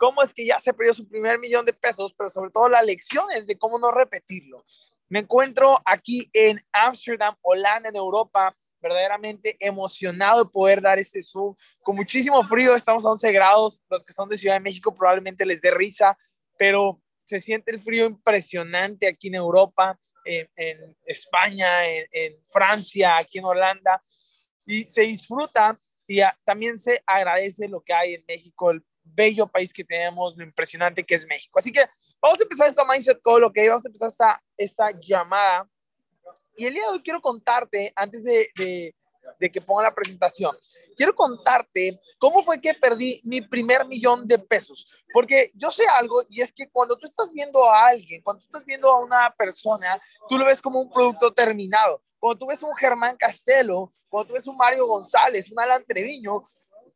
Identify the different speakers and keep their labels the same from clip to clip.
Speaker 1: cómo es que ya se perdió su primer millón de pesos, pero sobre todo las lecciones de cómo no repetirlo. Me encuentro aquí en Ámsterdam, Holanda, en Europa, verdaderamente emocionado de poder dar este Zoom. Con muchísimo frío, estamos a 11 grados. Los que son de Ciudad de México probablemente les dé risa, pero se siente el frío impresionante aquí en Europa, en, España, en, Francia, aquí en Holanda, y se disfruta y también se agradece lo que hay en México, el bello país que tenemos, lo impresionante que es México. Así que vamos a empezar esta mindset call, que vamos a empezar esta, esta llamada y el día de hoy quiero contarte, antes de, de, que ponga la presentación, quiero contarte cómo fue que perdí mi primer millón de pesos. Porque yo sé algo y es que cuando tú estás viendo a alguien, cuando tú estás viendo a una persona, tú lo ves como un producto terminado. Cuando tú ves un Germán Castelo, cuando tú ves un Mario González, un Alan Treviño,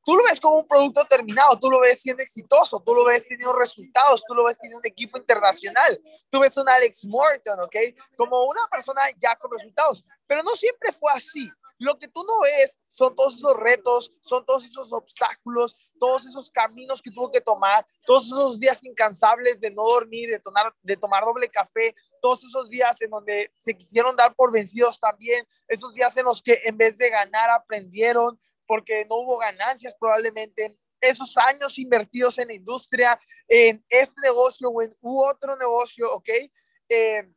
Speaker 1: tú lo ves como un producto terminado, tú lo ves siendo exitoso, tú lo ves teniendo resultados, tú lo ves teniendo un equipo internacional, tú ves un Alex Morton, ¿ok? Como una persona ya con resultados, pero no siempre fue así. Lo que tú no ves son todos esos retos, son todos esos obstáculos, todos esos caminos que tuvo que tomar, todos esos días incansables de no dormir, de tomar, de tomar doble café, todos esos días en donde se quisieron dar por vencidos también, esos días en los que en vez de ganar aprendieron, porque no hubo ganancias probablemente. Esos años invertidos en la industria, en este negocio o en u otro negocio, ¿ok? Eh,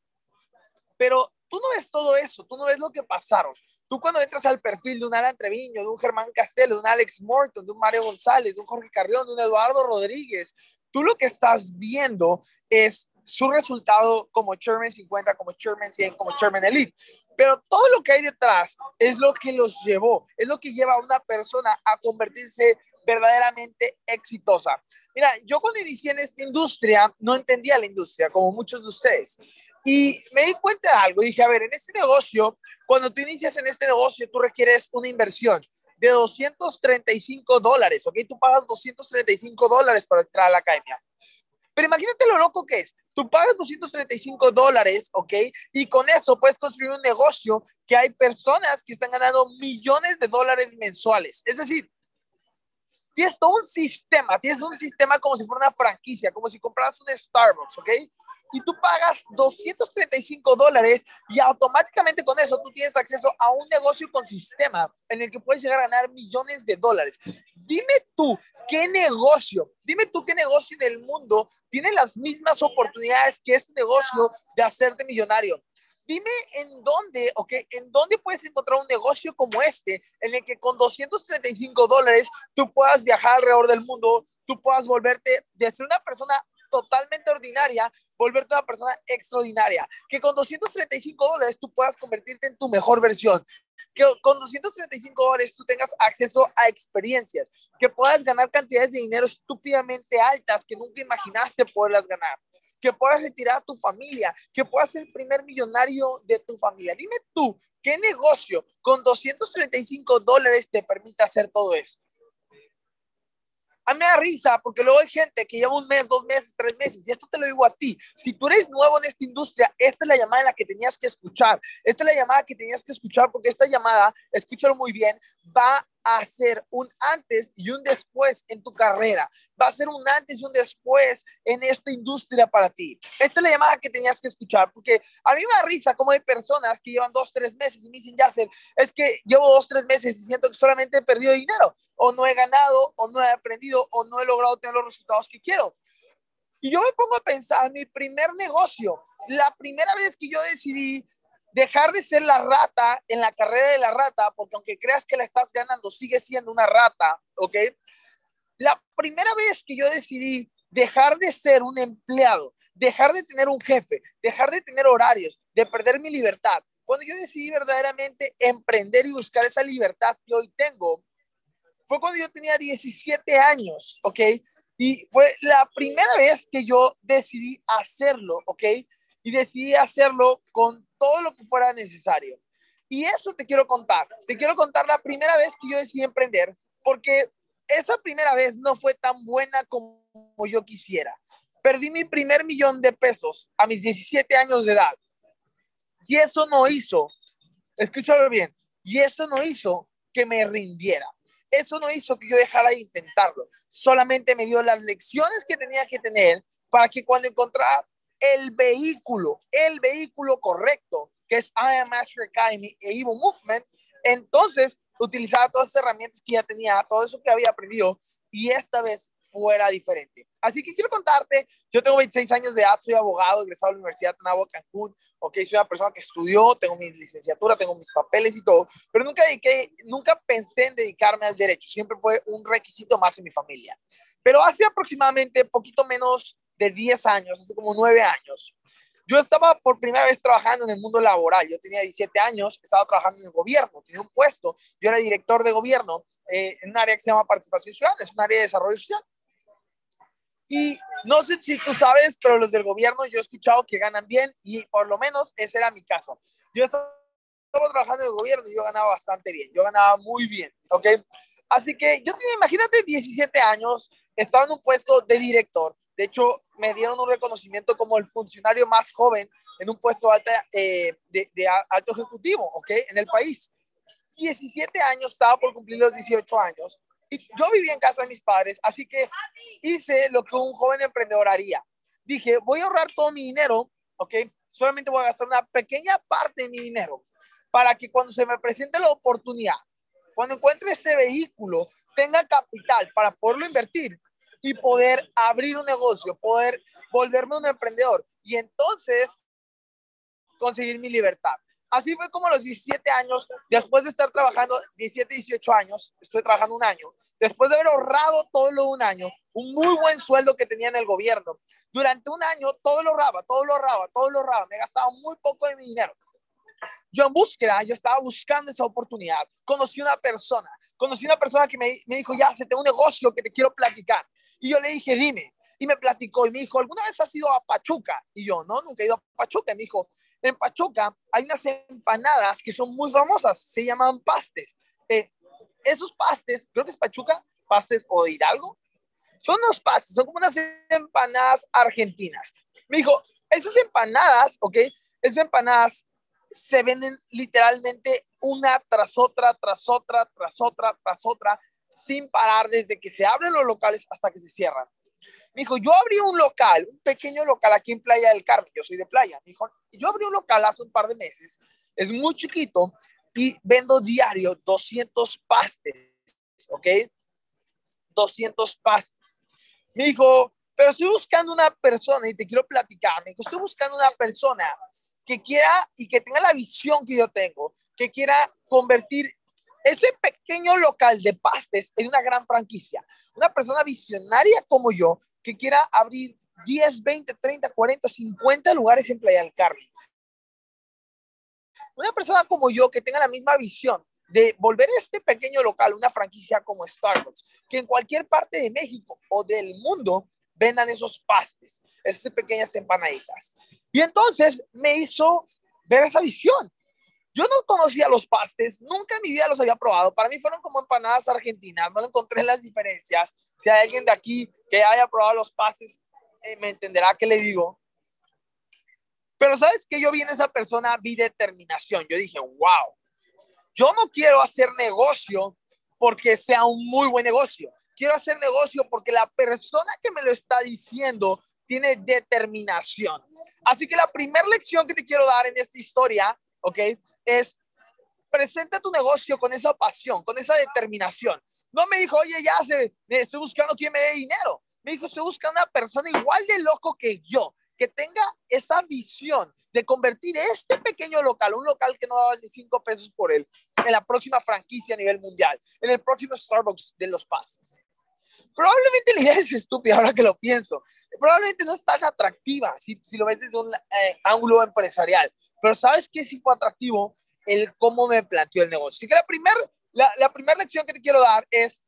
Speaker 1: pero tú no ves todo eso, tú no ves lo que pasaron. Tú cuando entras al perfil de un Alan Treviño, de un Germán Castelo, de un Alex Morton, de un Mario González, de un Jorge Carrión, de un Eduardo Rodríguez, tú lo que estás viendo es su resultado como Chairman 50, como Chairman 100, como Chairman Elite. Pero todo lo que hay detrás es lo que los llevó, es lo que lleva a una persona a convertirse verdaderamente exitosa. Mira, yo cuando inicié en esta industria no entendía la industria, como muchos de ustedes. Y me di cuenta de algo, dije, a ver, en este negocio, cuando tú inicias en este negocio, tú requieres una inversión de 235 dólares, ¿ok? Tú pagas 235 dólares para entrar a la academia. Pero imagínate lo loco que es. Tú pagas 235 dólares, ¿ok? Y con eso puedes construir un negocio que hay personas que están ganando millones de dólares mensuales. Es decir, tienes todo un sistema, tienes un sistema como si fuera una franquicia, como si compraras un Starbucks, ¿ok? Y tú pagas 235 dólares y automáticamente con eso tú tienes acceso a un negocio con sistema en el que puedes llegar a ganar millones de dólares. Dime tú, ¿qué negocio? Dime tú qué negocio en el mundo tiene las mismas oportunidades que este negocio de hacerte millonario. Dime en dónde, ok, en dónde puedes encontrar un negocio como este, en el que con 235 dólares tú puedas viajar alrededor del mundo, tú puedas volverte de ser una persona totalmente ordinaria, volverte una persona extraordinaria. Que con 235 dólares tú puedas convertirte en tu mejor versión. Que con 235 dólares tú tengas acceso a experiencias. Que puedas ganar cantidades de dinero estúpidamente altas que nunca imaginaste poderlas ganar. Que puedas retirar a tu familia. Que puedas ser el primer millonario de tu familia. Dime tú, ¿qué negocio con 235 dólares te permite hacer todo eso? A mí me da risa porque luego hay gente que lleva un mes, dos meses, tres meses, y esto te lo digo a ti. Si tú eres nuevo en esta industria, esta es la llamada en la que tenías que escuchar. Esta es la llamada que tenías que escuchar porque esta llamada, escúchalo muy bien, va a ser un antes y un después en tu carrera. Va a ser un antes y un después en esta industria para ti. Esta es la llamada que tenías que escuchar, porque a mí me da risa como hay personas que llevan dos, tres meses y me dicen, Yasser, es que llevo dos, tres meses y siento que solamente he perdido dinero, o no he ganado, o no he aprendido, o no he logrado tener los resultados que quiero. Y yo me pongo a pensar, mi primer negocio, la primera vez que yo decidí dejar de ser la rata en la carrera de la rata, porque aunque creas que la estás ganando, sigue siendo una rata, ¿ok? La primera vez que yo decidí dejar de ser un empleado, dejar de tener un jefe, dejar de tener horarios, de perder mi libertad, cuando yo decidí verdaderamente emprender y buscar esa libertad que hoy tengo, fue cuando yo tenía 17 años, ¿ok? Y fue la primera vez que yo decidí hacerlo, ¿ok? Y decidí hacerlo con todo lo que fuera necesario. Y eso te quiero contar. Te quiero contar la primera vez que yo decidí emprender, porque esa primera vez no fue tan buena como yo quisiera. Perdí mi primer millón de pesos a mis 17 años de edad. Y eso no hizo, escúchalo bien, y eso no hizo que me rindiera. eso no hizo que yo dejara de intentarlo. Solamente me dio las lecciones que tenía que tener para que cuando encontrara el vehículo, el vehículo correcto, que es I Am Master Academy e Evo Movement, entonces utilizaba todas esas herramientas que ya tenía, todo eso que había aprendido y esta vez fuera diferente. Así que quiero contarte, yo tengo 26 años de edad, soy abogado, egresado de la Universidad de Anáhuac, Cancún, ok, soy una persona que estudió, tengo mi licenciatura, tengo mis papeles y todo, pero nunca dediqué, nunca pensé en dedicarme al derecho, siempre fue un requisito más en mi familia. Pero hace aproximadamente poquito menos de 10 años, hace como 9 años, yo estaba por primera vez trabajando en el mundo laboral. Yo tenía 17 años, estaba trabajando en el gobierno, tenía un puesto. Yo era director de gobierno eh, en un área que se llama participación ciudadana, es un área de desarrollo social. Y no sé si tú sabes, pero los del gobierno yo he escuchado que ganan bien y por lo menos ese era mi caso. Yo estaba trabajando en el gobierno y yo ganaba bastante bien, yo ganaba muy bien, ¿ok? Así que yo tenía, imagínate, 17 años, estaba en un puesto de director de hecho, me dieron un reconocimiento como el funcionario más joven en un puesto eh, de, de, alto ejecutivo, ¿ok? En el país. 17 años, estaba por cumplir los 18 años. Y yo vivía en casa de mis padres, así que hice lo que un joven emprendedor haría. Dije, voy a ahorrar todo mi dinero, ¿ok? Solamente voy a gastar una pequeña parte de mi dinero para que cuando se me presente la oportunidad, cuando encuentre ese vehículo, tenga capital para poderlo invertir y poder abrir un negocio, poder volverme un emprendedor y entonces conseguir mi libertad. Así fue como a los 17 años, después de estar trabajando 17, 18 años, estoy trabajando un año, después de haber ahorrado todo lo de un año, un muy buen sueldo que tenía en el gobierno, durante un año todo lo ahorraba, todo lo ahorraba, todo lo ahorraba, me gastaba muy poco de mi dinero. Yo en búsqueda, yo estaba buscando esa oportunidad, conocí una persona, conocí una persona que me, me dijo, ya, se tengo un negocio que te quiero platicar. Y yo le dije, dime. Y me platicó y me dijo, ¿alguna vez has ido a Pachuca? Y yo, no, nunca he ido a Pachuca. Y me dijo, en Pachuca hay unas empanadas que son muy famosas, se llaman pastes. Eh, esos pastes, creo que es Pachuca, pastes o de Hidalgo, son unos pastes, son como unas empanadas argentinas. Me dijo, esas empanadas, ¿ok? Esas empanadas se venden literalmente una tras otra, tras otra, tras otra, tras otra, sin parar desde que se abren los locales hasta que se cierran. Me dijo, yo abrí un local, un pequeño local aquí en Playa del Carmen, yo soy de Playa. Me dijo, yo abrí un local hace un par de meses, es muy chiquito y vendo diario 200 pastes, ¿ok? 200 pastes. Me dijo, pero estoy buscando una persona y te quiero platicar. Me dijo, estoy buscando una persona que quiera y que tenga la visión que yo tengo, que quiera convertir ese pequeño local de pastes es una gran franquicia. Una persona visionaria como yo que quiera abrir 10, 20, 30, 40, 50 lugares en Playa del Carmen. Una persona como yo que tenga la misma visión de volver este pequeño local una franquicia como Starbucks, que en cualquier parte de México o del mundo vendan esos pastes, esas pequeñas empanaditas. Y entonces me hizo ver esa visión. Yo no conocía los pastes, nunca en mi vida los había probado. Para mí fueron como empanadas argentinas, no encontré las diferencias. Si hay alguien de aquí que haya probado los pastes, eh, me entenderá qué le digo. Pero sabes que yo vi en esa persona, vi determinación. Yo dije, wow, yo no quiero hacer negocio porque sea un muy buen negocio. Quiero hacer negocio porque la persona que me lo está diciendo tiene determinación. Así que la primera lección que te quiero dar en esta historia ¿ok? Es presenta tu negocio con esa pasión, con esa determinación. No me dijo, oye, ya se, estoy buscando quien me dé dinero. Me dijo, estoy buscando una persona igual de loco que yo, que tenga esa visión de convertir este pequeño local, un local que no daba ni cinco pesos por él, en la próxima franquicia a nivel mundial, en el próximo Starbucks de los pases. Probablemente la idea es estúpida ahora que lo pienso. Probablemente no es tan atractiva si, si lo ves desde un eh, ángulo empresarial. Pero ¿sabes qué fue atractivo? El cómo me planteó el negocio. Así que la primera la, la primera lección que te quiero dar es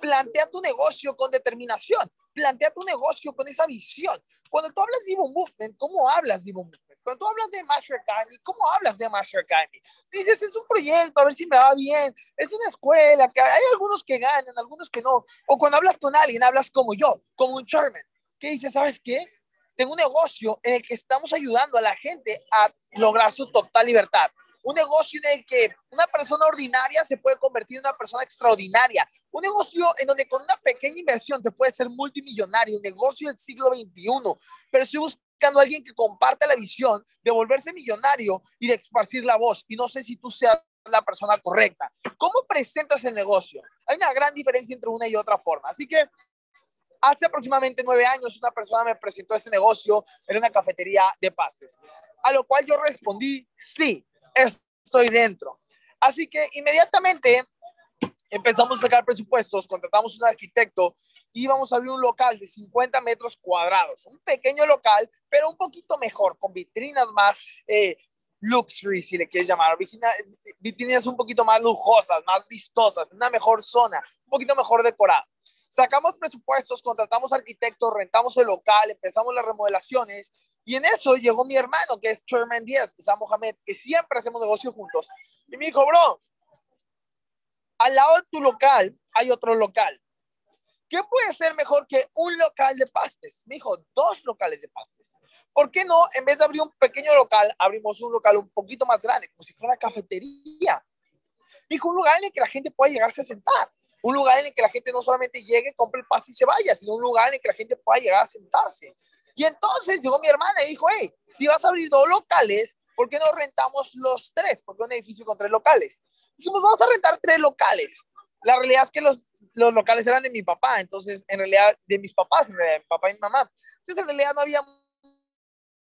Speaker 1: plantea tu negocio con determinación. Plantea tu negocio con esa visión. Cuando tú hablas de Movement, ¿cómo hablas de Movement? Cuando tú hablas de Master Academy, ¿cómo hablas de Master Academy? Dices, es un proyecto, a ver si me va bien, es una escuela, que hay algunos que ganan, algunos que no. O cuando hablas con alguien, hablas como yo, como un chairman, que dice, ¿sabes qué? tengo un negocio en el que estamos ayudando a la gente a lograr su total libertad. Un negocio en el que una persona ordinaria se puede convertir en una persona extraordinaria. Un negocio en donde con una pequeña inversión te puedes ser multimillonario. Un negocio del siglo XXI. Pero estoy buscando a alguien que comparte la visión de volverse millonario y de esparcir la voz. Y no sé si tú seas la persona correcta. ¿Cómo presentas el negocio? Hay una gran diferencia entre una y otra forma. Así que hace aproximadamente nueve años una persona me presentó este negocio en una cafetería de pastes, a lo cual yo respondí, sí, estoy dentro. Así que inmediatamente empezamos a sacar presupuestos, contratamos un arquitecto y íbamos a abrir un local de 50 metros cuadrados, un pequeño local, pero un poquito mejor, con vitrinas más eh, luxury, si le quieres llamar, vitrinas un poquito más lujosas, más vistosas, una mejor zona, un poquito mejor decorada. Sacamos presupuestos, contratamos arquitectos, rentamos el local, empezamos las remodelaciones y en eso llegó mi hermano, que es Sherman Díaz, que es Mohamed, que siempre hacemos negocio juntos. Y me dijo, bro, al lado de tu local hay otro local. ¿Qué puede ser mejor que un local de pastes? Me dijo, dos locales de pastes. ¿Por qué no, en vez de abrir un pequeño local, abrimos un local un poquito más grande, como si fuera una cafetería? Me dijo, un lugar en el que la gente pueda llegarse a sentar. Un lugar en el que la gente no solamente llegue, compre el paste y se vaya, sino un lugar en el que la gente pueda llegar a sentarse. Y entonces llegó mi hermana y dijo, hey, si vas a abrir dos locales, ¿por qué no rentamos los tres? Porque un edificio con tres locales. Dijimos, vamos a rentar tres locales. La realidad es que los, los locales eran de mi papá, entonces, en realidad, de mis papás, en realidad, mi papá y mi mamá. Entonces, en realidad no había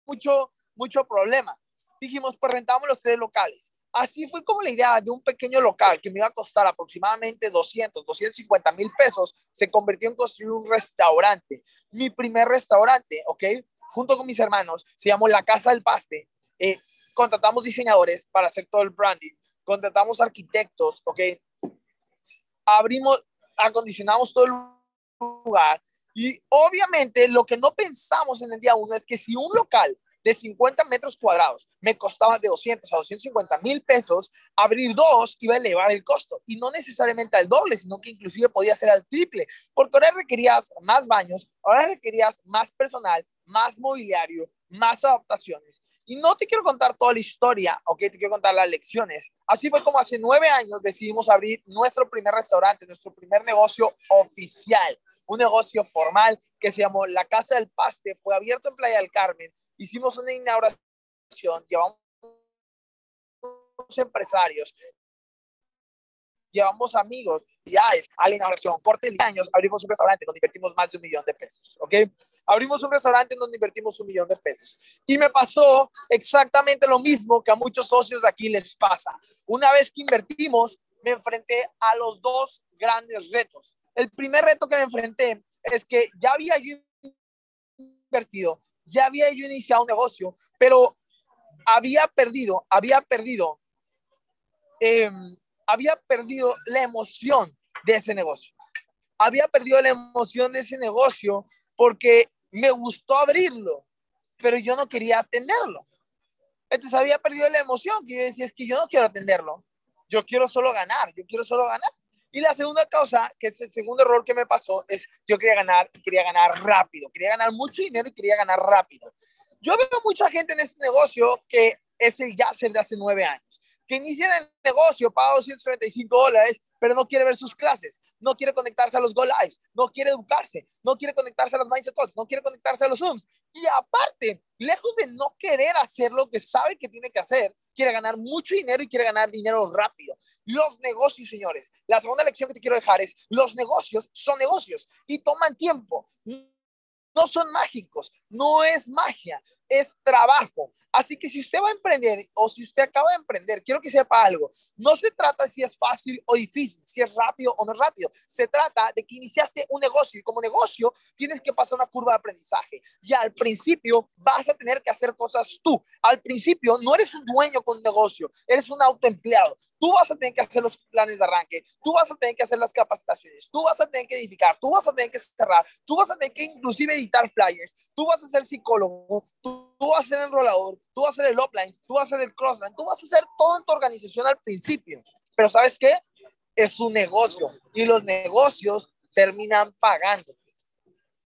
Speaker 1: mucho, mucho problema. Dijimos, pues rentamos los tres locales. Así fue como la idea de un pequeño local que me iba a costar aproximadamente 200, 250 mil pesos, se convirtió en construir un restaurante. Mi primer restaurante, ¿ok? Junto con mis hermanos, se llamó La Casa del Paste. Eh, contratamos diseñadores para hacer todo el branding, contratamos arquitectos, ¿ok? Abrimos, acondicionamos todo el lugar y obviamente lo que no pensamos en el día uno es que si un local de 50 metros cuadrados me costaba de 200 a 250 mil pesos, abrir dos iba a elevar el costo y no necesariamente al doble, sino que inclusive podía ser al triple, porque ahora requerías más baños, ahora requerías más personal, más mobiliario, más adaptaciones. Y no te quiero contar toda la historia, ok, te quiero contar las lecciones. Así fue como hace nueve años decidimos abrir nuestro primer restaurante, nuestro primer negocio oficial, un negocio formal que se llamó La Casa del Paste, fue abierto en Playa del Carmen hicimos una inauguración, llevamos empresarios, llevamos amigos, ya es a la inauguración, corte de años, abrimos un restaurante donde invertimos más de un millón de pesos, ¿ok? Abrimos un restaurante donde invertimos un millón de pesos. Y me pasó exactamente lo mismo que a muchos socios de aquí les pasa. Una vez que invertimos, me enfrenté a los dos grandes retos. El primer reto que me enfrenté es que ya había yo invertido ya había yo iniciado un negocio, pero había perdido, había perdido, em, había perdido la emoción de ese negocio. Había perdido la emoción de ese negocio porque me gustó abrirlo, pero yo no quería atenderlo. Entonces había perdido la emoción, que yo decía, es que yo no quiero atenderlo, yo quiero solo ganar, yo quiero solo ganar. Y la segunda cosa, que es el segundo error que me pasó, es yo quería ganar y quería ganar rápido. Quería ganar mucho dinero y quería ganar rápido. Yo veo mucha gente en este negocio que es el Yasser de hace nueve años, que inicia el negocio, paga 235 dólares pero no quiere ver sus clases, no quiere conectarse a los Go Lives, no quiere educarse, no quiere conectarse a los Mindset Talks, no quiere conectarse a los Zooms. Y aparte, lejos de no querer hacer lo que sabe que tiene que hacer, quiere ganar mucho dinero y quiere ganar dinero rápido. Los negocios, señores, la segunda lección que te quiero dejar es, los negocios son negocios y toman tiempo. No son mágicos, no es magia es trabajo. Así que si usted va a emprender o si usted acaba de emprender, quiero que sepa algo. No se trata si es fácil o difícil, si es rápido o no rápido. Se trata de que iniciaste un negocio y como negocio tienes que pasar una curva de aprendizaje. Y al principio vas a tener que hacer cosas tú. Al principio no eres un dueño con un negocio, eres un autoempleado. Tú vas a tener que hacer los planes de arranque, tú vas a tener que hacer las capacitaciones, tú vas a tener que edificar, tú vas a tener que cerrar, tú vas a tener que inclusive editar flyers, tú vas a ser psicólogo, tú tú vas a ser el enrolador, tú vas a ser el upline, tú vas a ser el crossline, tú vas a hacer todo en tu organización al principio. Pero ¿sabes qué? Es un negocio y los negocios terminan pagando.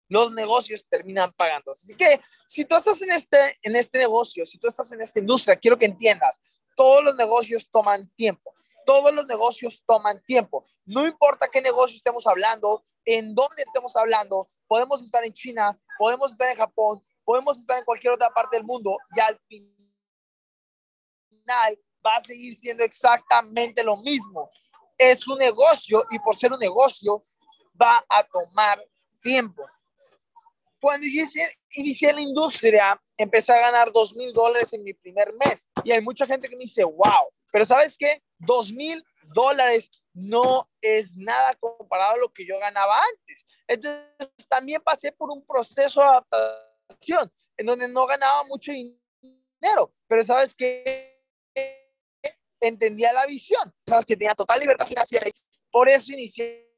Speaker 1: los negocios terminan pagando. Así que si tú estás en este, en este negocio, si tú estás en esta industria, quiero que entiendas, todos los negocios toman tiempo. Todos los negocios toman tiempo. No importa qué negocio estemos hablando, en dónde estemos hablando, podemos estar en China, podemos estar en Japón, podemos estar en cualquier otra parte del mundo y al final va a seguir siendo exactamente lo mismo. Es un negocio y por ser un negocio va a tomar tiempo. Cuando inicié, inicié la industria, empecé a ganar dos mil dólares en mi primer mes. Y hay mucha gente que me dice, wow, pero ¿sabes qué? Dos mil dólares no es nada comparado a lo que yo ganaba antes. Entonces, también pasé por un proceso de adaptación en donde no ganaba mucho dinero, pero ¿sabes qué? Entendía la visión, ¿sabes? Que tenía total libertad financiera. Por eso inicié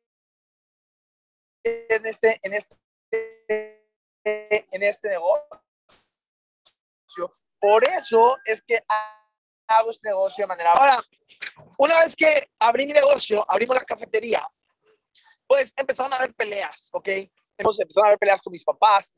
Speaker 1: en este, en este en este negocio. Por eso es que hago este negocio de manera... Ahora, una vez que abrí mi negocio, abrimos la cafetería, pues empezaron a haber peleas, ¿ok? Empezaron a haber peleas con mis papás.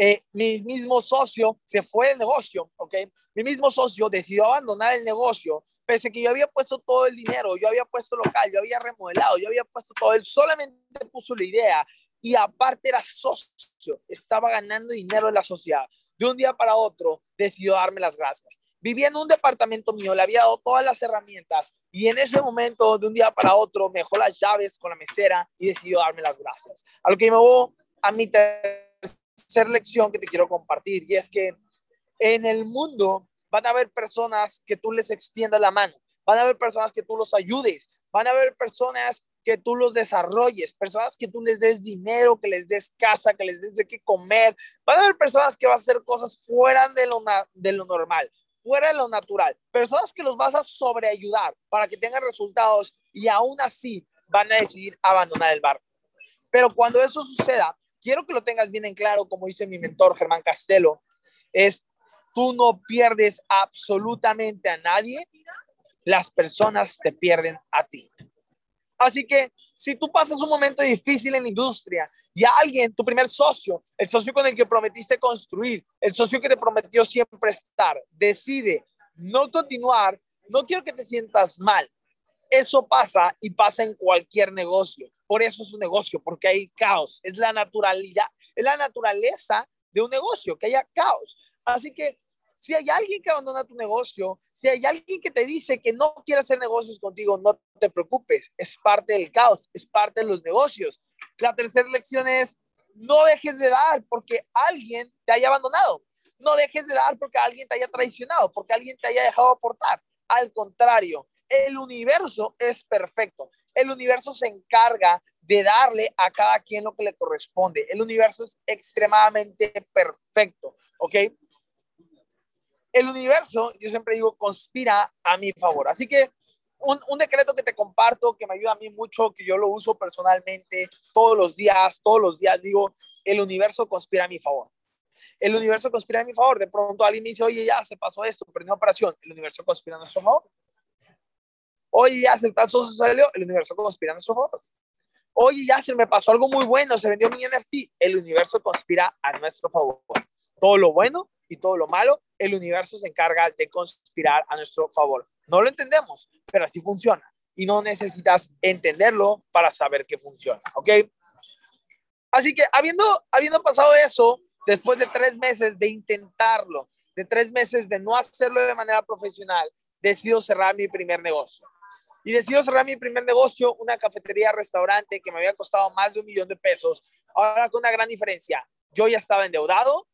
Speaker 1: Eh, mi mismo socio se fue del negocio, ¿ok? Mi mismo socio decidió abandonar el negocio, pese a que yo había puesto todo el dinero, yo había puesto local, yo había remodelado, yo había puesto todo, él solamente puso la idea y aparte era socio, estaba ganando dinero en la sociedad. De un día para otro decidió darme las gracias. Vivía en un departamento mío, le había dado todas las herramientas y en ese momento, de un día para otro, me dejó las llaves con la mesera y decidió darme las gracias. A lo que me voy a mi tercera lección que te quiero compartir y es que en el mundo van a haber personas que tú les extiendas la mano, van a haber personas que tú los ayudes, van a haber personas que tú los desarrolles, personas que tú les des dinero, que les des casa, que les des de qué comer. Van a haber personas que van a hacer cosas fuera de lo, de lo normal, fuera de lo natural. Personas que los vas a sobreayudar para que tengan resultados y aún así van a decidir abandonar el barco. Pero cuando eso suceda, quiero que lo tengas bien en claro, como dice mi mentor Germán Castelo, es tú no pierdes absolutamente a nadie, las personas te pierden a ti. Así que si tú pasas un momento difícil en la industria y alguien, tu primer socio, el socio con el que prometiste construir, el socio que te prometió siempre estar, decide no continuar, no quiero que te sientas mal. Eso pasa y pasa en cualquier negocio. Por eso es un negocio, porque hay caos. Es la naturalidad, es la naturaleza de un negocio, que haya caos. Así que si hay alguien que abandona tu negocio, si hay alguien que te dice que no quiere hacer negocios contigo, no te preocupes, es parte del caos, es parte de los negocios. La tercera lección es, no dejes de dar porque alguien te haya abandonado. No dejes de dar porque alguien te haya traicionado, porque alguien te haya dejado aportar. Al contrario, el universo es perfecto. El universo se encarga de darle a cada quien lo que le corresponde. El universo es extremadamente perfecto, ¿ok? el universo, yo siempre digo, conspira a mi favor. Así que un, decreto que te comparto, que me ayuda a mí mucho, que yo lo uso personalmente todos los días, todos los días digo, el universo conspira a mi favor. El universo conspira a mi favor. De pronto alguien me dice, oye, ya se pasó esto, perdí una operación. El universo conspira a nuestro favor. Oye, ya se tal socio salió, el universo conspira a nuestro favor. Oye, ya se me pasó algo muy bueno, se vendió mi NFT. El universo conspira a nuestro favor. Todo lo bueno y todo lo malo, el universo se encarga de conspirar a nuestro favor. No lo entendemos, pero así funciona. Y no necesitas entenderlo para saber que funciona, ¿ok? Así que habiendo, habiendo pasado eso, después de tres meses de intentarlo, de tres meses de no hacerlo de manera profesional, decido cerrar mi primer negocio. Y decido cerrar mi primer negocio, una cafetería, restaurante que me había costado más de un millón de pesos. Ahora con una gran diferencia. Yo ya estaba endeudado,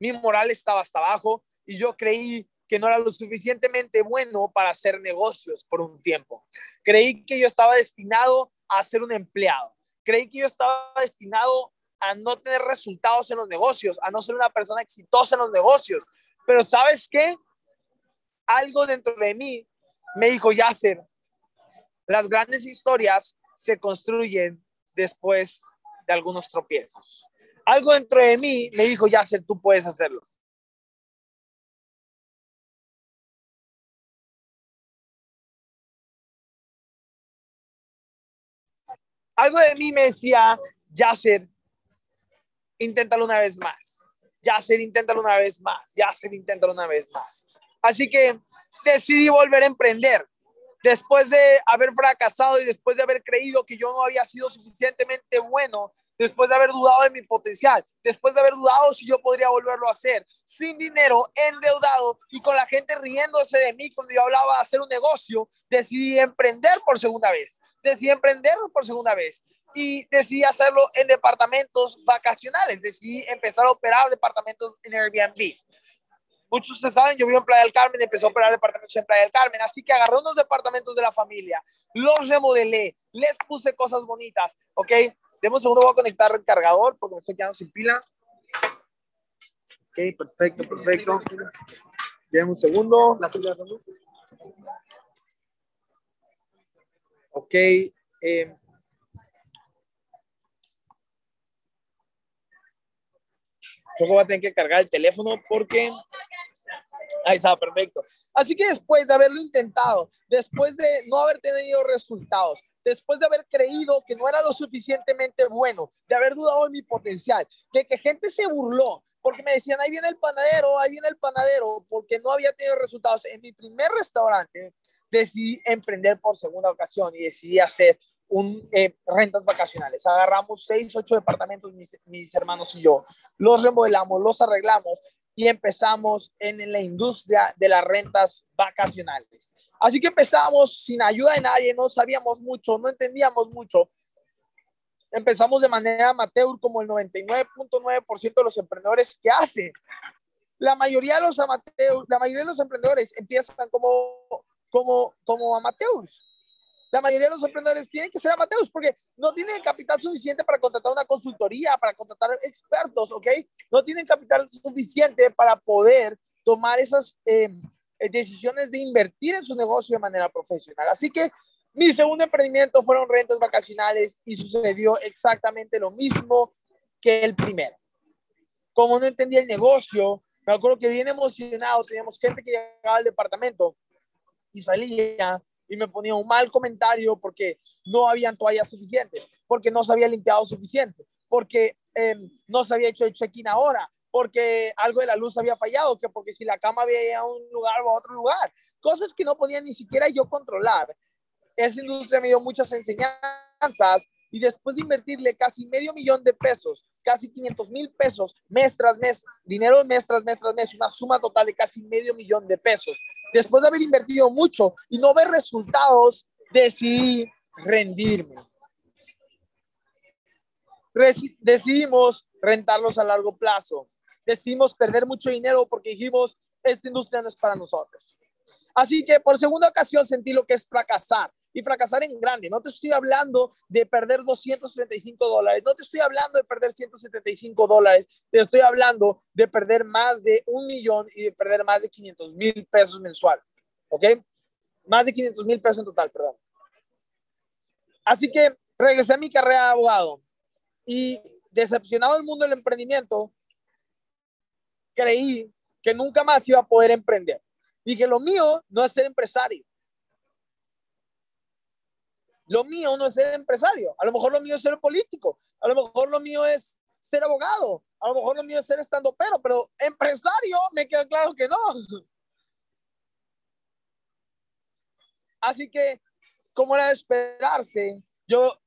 Speaker 1: mi moral estaba hasta abajo y yo creí que no era lo suficientemente bueno para hacer negocios por un tiempo. Creí que yo estaba destinado a ser un empleado. Creí que yo estaba destinado a no tener resultados en los negocios, a no ser una persona exitosa en los negocios. Pero ¿sabes qué? Algo dentro de mí me dijo, Yasser, las grandes historias se construyen después de algunos tropiezos algo dentro de mí me dijo, ya sé, tú puedes hacerlo. Algo de mí me decía, Yasser, inténtalo una vez más. Yasser, inténtalo una vez más. Yasser, inténtalo una vez más. Así que decidí volver a emprender. Después de haber fracasado y después de haber creído que yo no había sido suficientemente bueno, después de haber dudado de mi potencial, después de haber dudado si yo podría volverlo a hacer, sin dinero, endeudado y con la gente riéndose de mí cuando yo hablaba de hacer un negocio, decidí emprender por segunda vez, decidí emprender por segunda vez y decidí hacerlo en departamentos vacacionales, decidí empezar a operar departamentos en Airbnb. Muchos ustedes saben, yo vivo en Playa del Carmen, empezó a operar departamentos en Playa del Carmen, así que agarré unos departamentos de la familia, los remodelé, les puse cosas bonitas, ¿ok? Demos un segundo, voy a conectar el cargador porque me estoy quedando sin pila. Ok, perfecto, perfecto. Demos un segundo. La pila Ok. Eh, yo voy a tener que cargar el teléfono porque Ahí está, perfecto. Así que después de haberlo intentado, después de no haber tenido resultados, después de haber creído que no era lo suficientemente bueno, de haber dudado de mi potencial, de que gente se burló, porque me decían, ahí viene el panadero, ahí viene el panadero, porque no había tenido resultados. En mi primer restaurante decidí emprender por segunda ocasión y decidí hacer un, eh, rentas vacacionales. Agarramos seis, ocho departamentos, mis hermanos y yo, los remodelamos, los arreglamos y empezamos en la industria de las rentas vacacionales. Así que empezamos sin ayuda de nadie, no sabíamos mucho, no entendíamos mucho. Empezamos de manera amateur como el 99.9% de los emprendedores que hacen. La mayoría de los amateurs, la mayoría de los emprendedores empiezan como como como amateurs la mayoría de los emprendedores tienen que ser amateurs porque no tienen capital suficiente para contratar una consultoría, para contratar expertos, ¿ok? No tienen capital suficiente para poder tomar esas eh, decisiones de invertir en su negocio de manera profesional. Así que mi segundo emprendimiento fueron rentas vacacionales y sucedió exactamente lo mismo que el primero. Como no entendía el negocio, me acuerdo que bien emocionado, teníamos gente que llegaba al departamento y salía y me ponía un mal comentario porque no habían toallas suficientes, porque no se había limpiado suficiente, porque em, no se había hecho el check-in ahora, porque algo de la luz había fallado, que porque si la cama había ido a un lugar o a otro lugar, cosas que no podía ni siquiera yo controlar. Esa industria me dio muchas enseñanzas y después de invertirle casi medio millón de pesos, casi 500 mil pesos mes tras mes, dinero mes tras mes tras mes, una suma total de casi medio millón de pesos. Después de haber invertido mucho y no ver resultados, decidí rendirme. decidimos rentarlos a largo plazo. Decidimos perder mucho dinero porque dijimos, esta industria no es para nosotros. Así que por segunda ocasión sentí lo que es fracasar y fracasar en grande. No te estoy hablando de perder 235 dólares, no te estoy hablando de perder 175 dólares, te estoy hablando de perder más de un millón y de perder más de 500 mil pesos mensual. ¿Ok? Más de 500 mil pesos en total, perdón. Así que regresé a mi carrera de abogado y decepcionado del mundo del emprendimiento, creí que nunca más iba a poder emprender. Dije, lo mío no es ser empresario. Lo mío no es ser empresario. A lo mejor lo mío es ser político. A lo mejor lo mío es ser abogado. A lo mejor lo mío es ser estando pero, pero empresario me queda claro que no. Así que, como era de esperarse, yo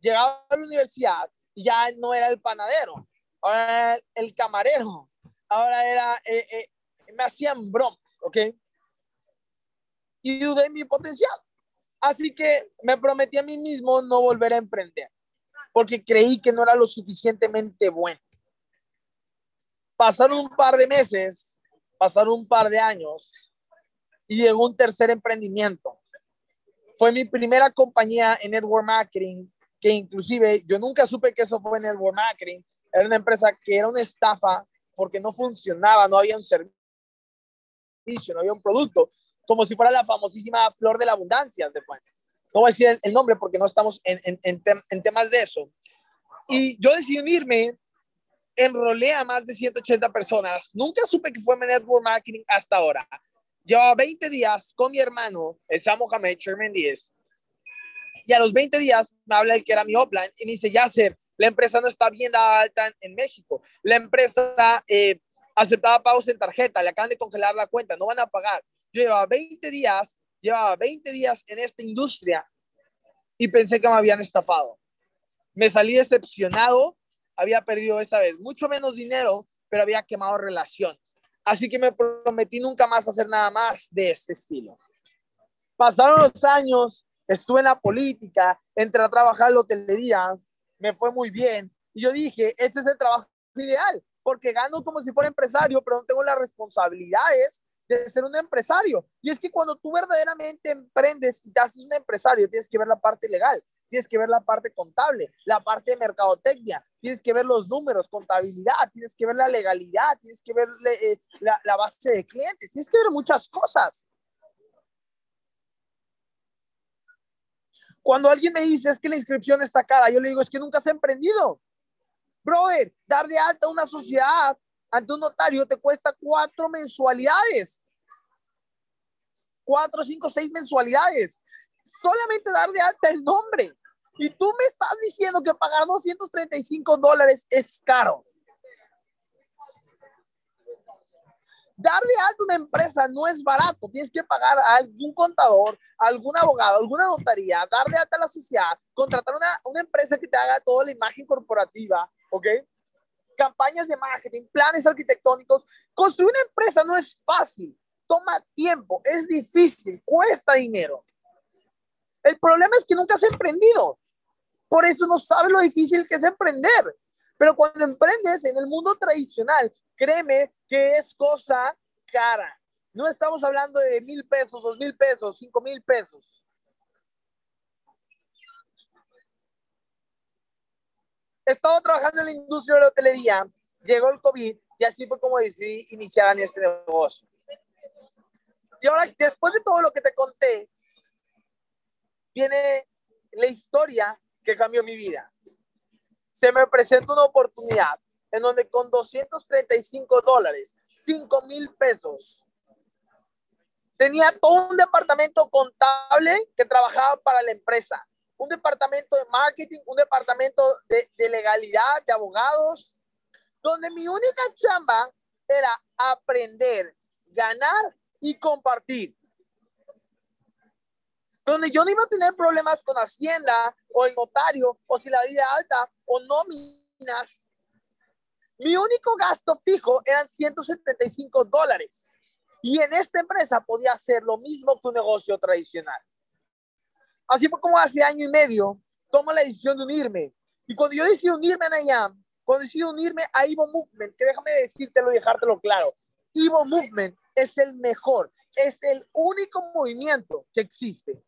Speaker 1: llegaba a la universidad y ya no era el panadero, ahora era el camarero, ahora era, eh, eh, me hacían bromas, ¿ok? Y dudé en mi potencial. Así que me prometí a mí mismo no volver a emprender, porque creí que no era lo suficientemente bueno. Pasaron un par de meses, pasaron un par de años y llegó un tercer emprendimiento. Fue mi primera compañía en network marketing, que inclusive yo nunca supe que eso fue network marketing. Era una empresa que era una estafa porque no funcionaba, no había un servicio, no había un producto como si fuera la famosísima flor de la abundancia. ¿se No voy a decir el, nombre porque no estamos en, en, en, temas de eso. Y yo decidí unirme, enrolé a más de 180 personas. Nunca supe que fue network marketing hasta ahora. Llevaba 20 días con mi hermano, el Sam Mohamed Sherman 10. Y a los 20 días me habla el que era mi upline y me dice, Yasser, La empresa no está bien dada alta en, México. La empresa eh, aceptaba pagos en tarjeta, le acaban de congelar la cuenta, no van a pagar. Yo llevaba 20 días, llevaba 20 días en esta industria y pensé que me habían estafado. Me salí decepcionado, había perdido esta vez mucho menos dinero, pero había quemado relaciones. Así que me prometí nunca más hacer nada más de este estilo. Pasaron los años, estuve en la política, entré a trabajar en la hotelería, me fue muy bien. Y yo dije, este es el trabajo ideal, porque gano como si fuera empresario, pero no tengo las responsabilidades de ser un empresario. Y es que cuando tú verdaderamente emprendes y te haces un empresario, tienes que ver la parte legal, tienes que ver la parte contable, la parte de mercadotecnia, tienes que ver los números, contabilidad, tienes que ver la legalidad, tienes que ver eh, la, la base de clientes, tienes que ver muchas cosas. Cuando alguien me dice es que la inscripción está cara, yo le digo es que nunca has emprendido. Brother, dar de alta una sociedad ante un notario te cuesta cuatro mensualidades. Cuatro, cinco, seis mensualidades. Solamente dar de alta el nombre. Y tú me estás diciendo que pagar 235 dólares es caro. Dar de alta una empresa no es barato. Tienes que pagar a algún contador, algún abogado, alguna notaría, dar de alta la sociedad, contratar una, una empresa que te haga toda la imagen corporativa, ¿ok? Campañas de marketing, planes arquitectónicos. Construir una empresa no es fácil. Toma tiempo, es difícil, cuesta dinero. El problema es que nunca has emprendido. Por eso no sabes lo difícil que es emprender. Pero cuando emprendes en el mundo tradicional, créeme que es cosa cara. No estamos hablando de mil pesos, dos mil pesos, cinco mil pesos. Estaba trabajando en la industria de la hotelería, llegó el COVID y así fue como decidí iniciar en este negocio. Y ahora, después de todo lo que te conté, viene la historia que cambió mi vida se me presenta una oportunidad en donde con 235 dólares, 5 mil pesos, tenía todo un departamento contable que trabajaba para la empresa, un departamento de marketing, un departamento de, de legalidad, de abogados, donde mi única chamba era aprender, ganar y compartir donde yo no iba a tener problemas con Hacienda o el notario o si la vida alta o nóminas. Mi único gasto fijo eran 175 dólares. Y en esta empresa podía hacer lo mismo que un negocio tradicional. Así fue como hace año y medio tomo la decisión de unirme. Y cuando yo decidí unirme a IAM, cuando decidí unirme a Evo Movement, que déjame decírtelo y dejártelo claro, Evo Movement es el mejor, es el único movimiento que existe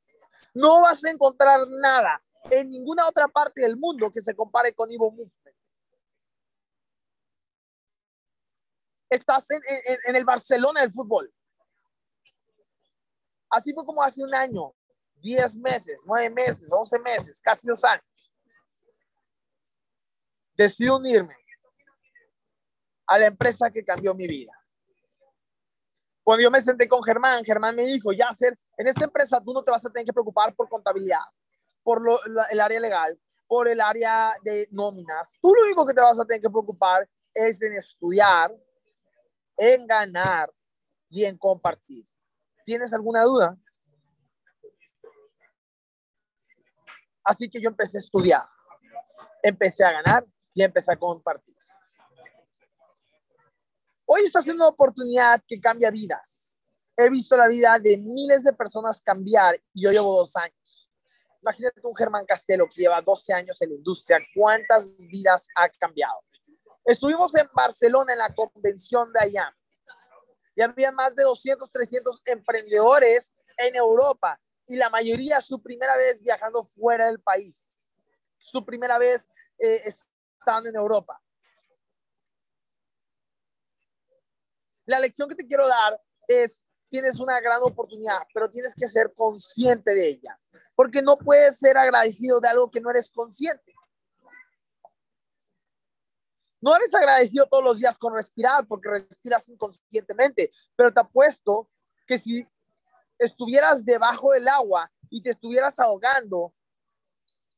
Speaker 1: no vas a encontrar nada en ninguna otra parte del mundo que se compare con Evo Movement. Estás en, en el Barcelona del fútbol. Así fue como hace un año, 10 meses, 9 meses, 11 meses, casi dos años. Decido unirme a la empresa que cambió mi vida. Cuando yo me senté con Germán, Germán me dijo, ya ser en esta empresa tú no te vas a tener que preocupar por contabilidad, por el área legal, por el área de nóminas. Tú lo único que te vas a tener que preocupar es en estudiar, en ganar y en compartir. ¿Tienes alguna duda? Así que yo empecé a estudiar, empecé a ganar y empecé a compartir. Hoy está siendo una oportunidad que cambia vidas. He visto la vida de miles de personas cambiar y yo llevo dos años. Imagínate un Germán Castelo que lleva 12 años en la industria. ¿Cuántas vidas ha cambiado? Estuvimos en Barcelona en la convención de allá y había más de 200, 300 emprendedores en Europa y la mayoría su primera vez viajando fuera del país, su primera vez eh, estando en Europa. La lección que te quiero dar es, tienes una gran oportunidad, pero tienes que ser consciente de ella, porque no puedes ser agradecido de algo que no eres consciente. No eres agradecido todos los días con respirar, porque respiras inconscientemente, pero te apuesto que si estuvieras debajo del agua y te estuvieras ahogando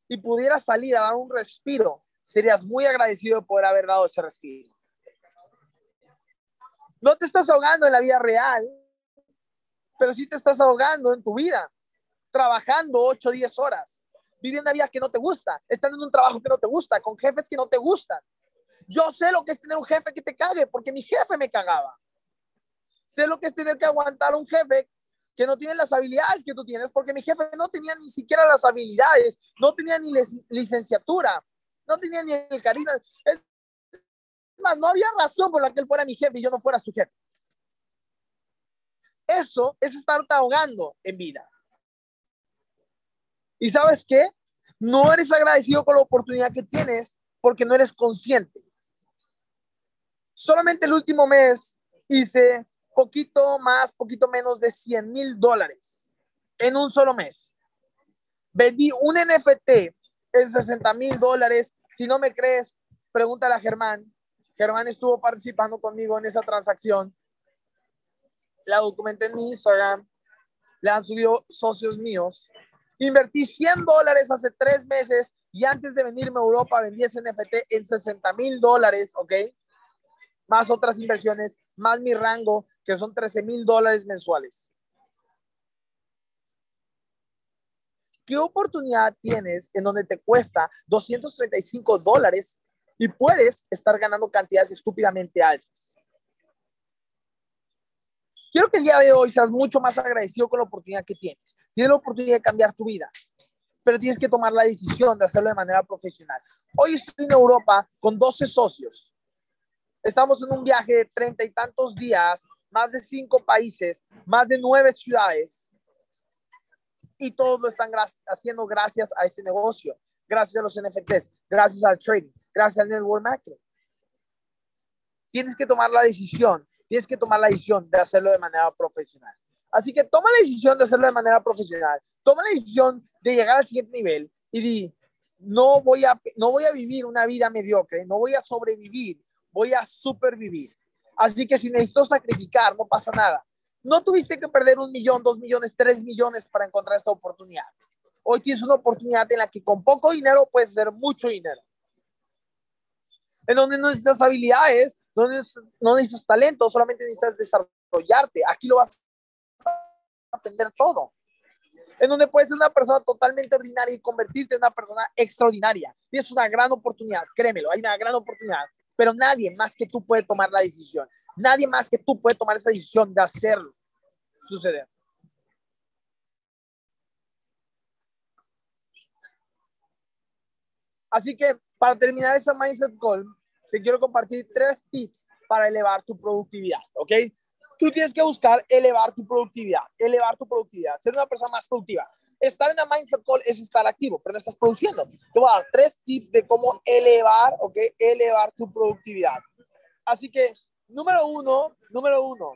Speaker 1: y pudieras salir a dar un respiro, serías muy agradecido de poder haber dado ese respiro. No te estás ahogando en la vida real, pero sí te estás ahogando en tu vida, trabajando 8 o 10 horas, viviendo una vida que no te gusta, estando en un trabajo que no te gusta, con jefes que no te gustan. Yo sé lo que es tener un jefe que te cague, porque mi jefe me cagaba. Sé lo que es tener que aguantar un jefe que no tiene las habilidades que tú tienes, porque mi jefe no tenía ni siquiera las habilidades, no tenía ni licenciatura, no tenía ni el carisma. Es más, no había razón por la que él fuera mi jefe y yo no fuera su jefe. Eso es estarte ahogando en vida. ¿Y sabes qué? No eres agradecido con la oportunidad que tienes porque no eres consciente. Solamente el último mes hice poquito más, poquito menos de 100 mil dólares en un solo mes. Vendí un NFT en 60 mil dólares. Si no me crees, pregúntale a Germán. Germán estuvo participando conmigo en esa transacción. La documenté en mi Instagram. Le han subido socios míos. Invertí 100 dólares hace tres meses y antes de venirme a Europa vendí ese NFT en 60 mil dólares, ¿ok? Más otras inversiones, más mi rango, que son 13 mil dólares mensuales. ¿Qué oportunidad tienes en donde te cuesta 235 dólares y puedes estar ganando cantidades estúpidamente altas. Quiero que el día de hoy seas mucho más agradecido con la oportunidad que tienes. Tienes la oportunidad de cambiar tu vida, pero tienes que tomar la decisión de hacerlo de manera profesional. Hoy estoy en Europa con 12 socios. Estamos en un viaje de treinta y tantos días, más de cinco países, más de nueve ciudades. Y todos lo están haciendo gracias a este negocio, gracias a los NFTs, gracias al trading, gracias al network marketing. Tienes que tomar la decisión, tienes que tomar la decisión de hacerlo de manera profesional. Así que toma la decisión de hacerlo de manera profesional, toma la decisión de llegar al siguiente nivel y di, no voy a, no voy a vivir una vida mediocre, no voy a sobrevivir, voy a supervivir. Así que si necesito sacrificar, no pasa nada. No tuviste que perder un millón, dos millones, tres millones para encontrar esta oportunidad. Hoy tienes una oportunidad en la que con poco dinero puedes hacer mucho dinero en donde no necesitas habilidades, no necesitas, no necesitas talento, solamente necesitas desarrollarte. Aquí lo vas a aprender todo. En donde puedes ser una persona totalmente ordinaria y convertirte en una persona extraordinaria. Y es una gran oportunidad, créemelo, hay una gran oportunidad. Pero nadie más que tú puede tomar la decisión. Nadie más que tú puede tomar esa decisión de hacerlo suceder. Así que para terminar esa Mindset Goal, te quiero compartir tres tips para elevar tu productividad, ¿ok? Tú tienes que buscar elevar tu productividad, elevar tu productividad, ser una persona más productiva. Estar en la Mindset Call es estar activo, pero no estás produciendo. Te voy a dar tres tips de cómo elevar, ¿ok? Elevar tu productividad. Así que, número uno, número uno,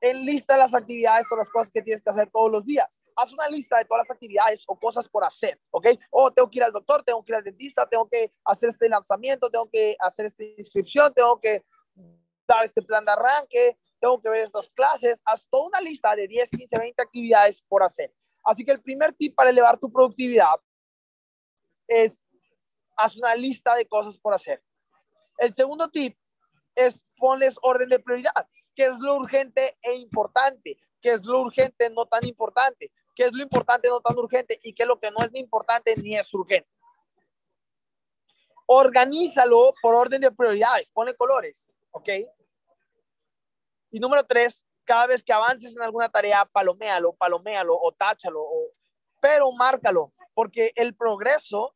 Speaker 1: enlista las actividades o las cosas que tienes que hacer todos los días. Haz una lista de todas las actividades o cosas por hacer, ¿ok? O tengo que ir al doctor, tengo que ir al dentista, tengo que hacer este lanzamiento, tengo que hacer esta inscripción, tengo que dar este plan de arranque, tengo que ver estas clases. Haz toda una lista de 10, 15, 20 actividades por hacer. Así que el primer tip para elevar tu productividad es haz una lista de cosas por hacer. El segundo tip es ponles orden de prioridad qué es lo urgente e importante, qué es lo urgente no tan importante, qué es lo importante no tan urgente y qué es lo que no es ni importante ni es urgente. Organízalo por orden de prioridades, pone colores, ¿ok? Y número tres, cada vez que avances en alguna tarea, paloméalo, paloméalo o táchalo, o, pero márcalo, porque el progreso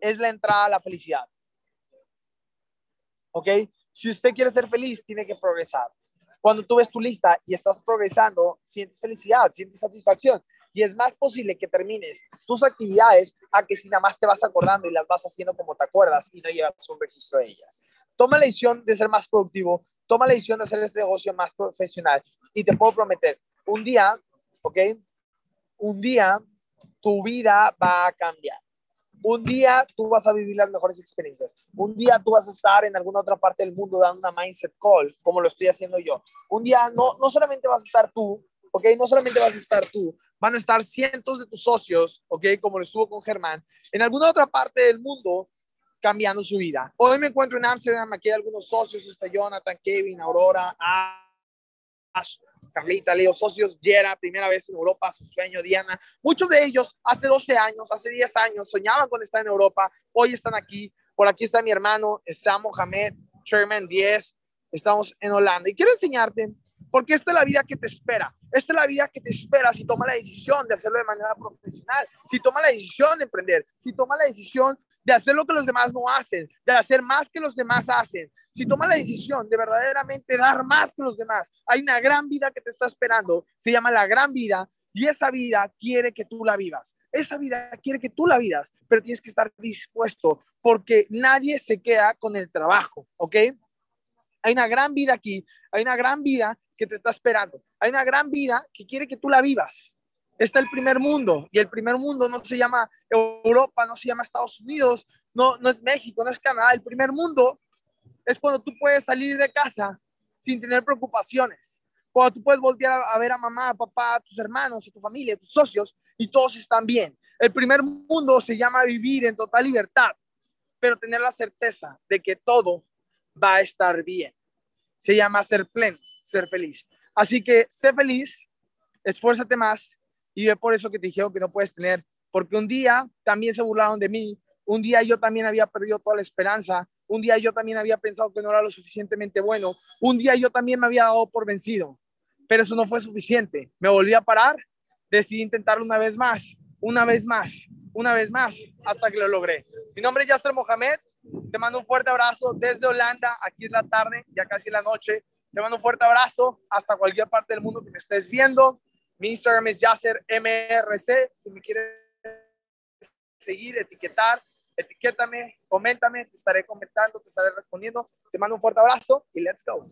Speaker 1: es la entrada a la felicidad. ¿Ok? Si usted quiere ser feliz, tiene que progresar. Cuando tú ves tu lista y estás progresando, sientes felicidad, sientes satisfacción. Y es más posible que termines tus actividades a que si nada más te vas acordando y las vas haciendo como te acuerdas y no llevas un registro de ellas. Toma la decisión de ser más productivo, toma la decisión de hacer este negocio más profesional y te puedo prometer, un día, ¿ok? Un día tu vida va a cambiar. Un día tú vas a vivir las mejores experiencias. Un día tú vas a estar en alguna otra parte del mundo dando una mindset call, como lo estoy haciendo yo. Un día no, no solamente vas a estar tú, ¿ok? No solamente vas a estar tú, van a estar cientos de tus socios, ¿ok? Como lo estuvo con Germán, en alguna otra parte del mundo cambiando su vida. Hoy me encuentro en Amsterdam, aquí hay algunos socios, está Jonathan, Kevin, Aurora, Ash, Carlita, Leo, socios, Yera, primera vez en Europa, su sueño, Diana. Muchos de ellos hace 12 años, hace 10 años, soñaban con estar en Europa, hoy están aquí. Por aquí está mi hermano, Sam Mohamed, Chairman 10, estamos en Holanda. Y quiero enseñarte, porque esta es la vida que te espera. Esta es la vida que te espera si toma la decisión de hacerlo de manera profesional, si toma la decisión de emprender, si toma la decisión de hacer lo que los demás no hacen, de hacer más que los demás hacen. Si toma la decisión de verdaderamente dar más que los demás, hay una gran vida que te está esperando, se llama la gran vida y esa vida quiere que tú la vivas. Esa vida quiere que tú la vivas, pero tienes que estar dispuesto porque nadie se queda con el trabajo, ¿ok? Hay una gran vida aquí, hay una gran vida que te está esperando, hay una gran vida que quiere que tú la vivas está el primer mundo y el primer mundo no se llama Europa, no se llama Estados Unidos, no, no es México, no es Canadá. El primer mundo es cuando tú puedes salir de casa sin tener preocupaciones, cuando tú puedes voltear a, ver a mamá, papá, tus hermanos, tu familia, tus socios y todos están bien. El primer mundo se llama vivir en total libertad, pero tener la certeza de que todo va a estar bien. Se llama ser pleno, ser feliz. Así que sé feliz, esfuérzate más y es por eso que te dijeron que no puedes tener, porque un día también se burlaron de mí, un día yo también había perdido toda la esperanza, un día yo también había pensado que no era lo suficientemente bueno, un día yo también me había dado por vencido, pero eso no fue suficiente. Me volví a parar, decidí intentarlo una vez más, una vez más, una vez más, hasta que lo logré. Mi nombre es Yasser Mohamed, te mando un fuerte abrazo desde Holanda, aquí es la tarde, ya casi la noche. Te mando un fuerte abrazo hasta cualquier parte del mundo que me estés viendo. Mi Instagram es Yasser MRC. Si me quieres seguir, etiquetar, etiquétame, coméntame, te estaré comentando, te estaré respondiendo. Te mando un fuerte abrazo y let's go.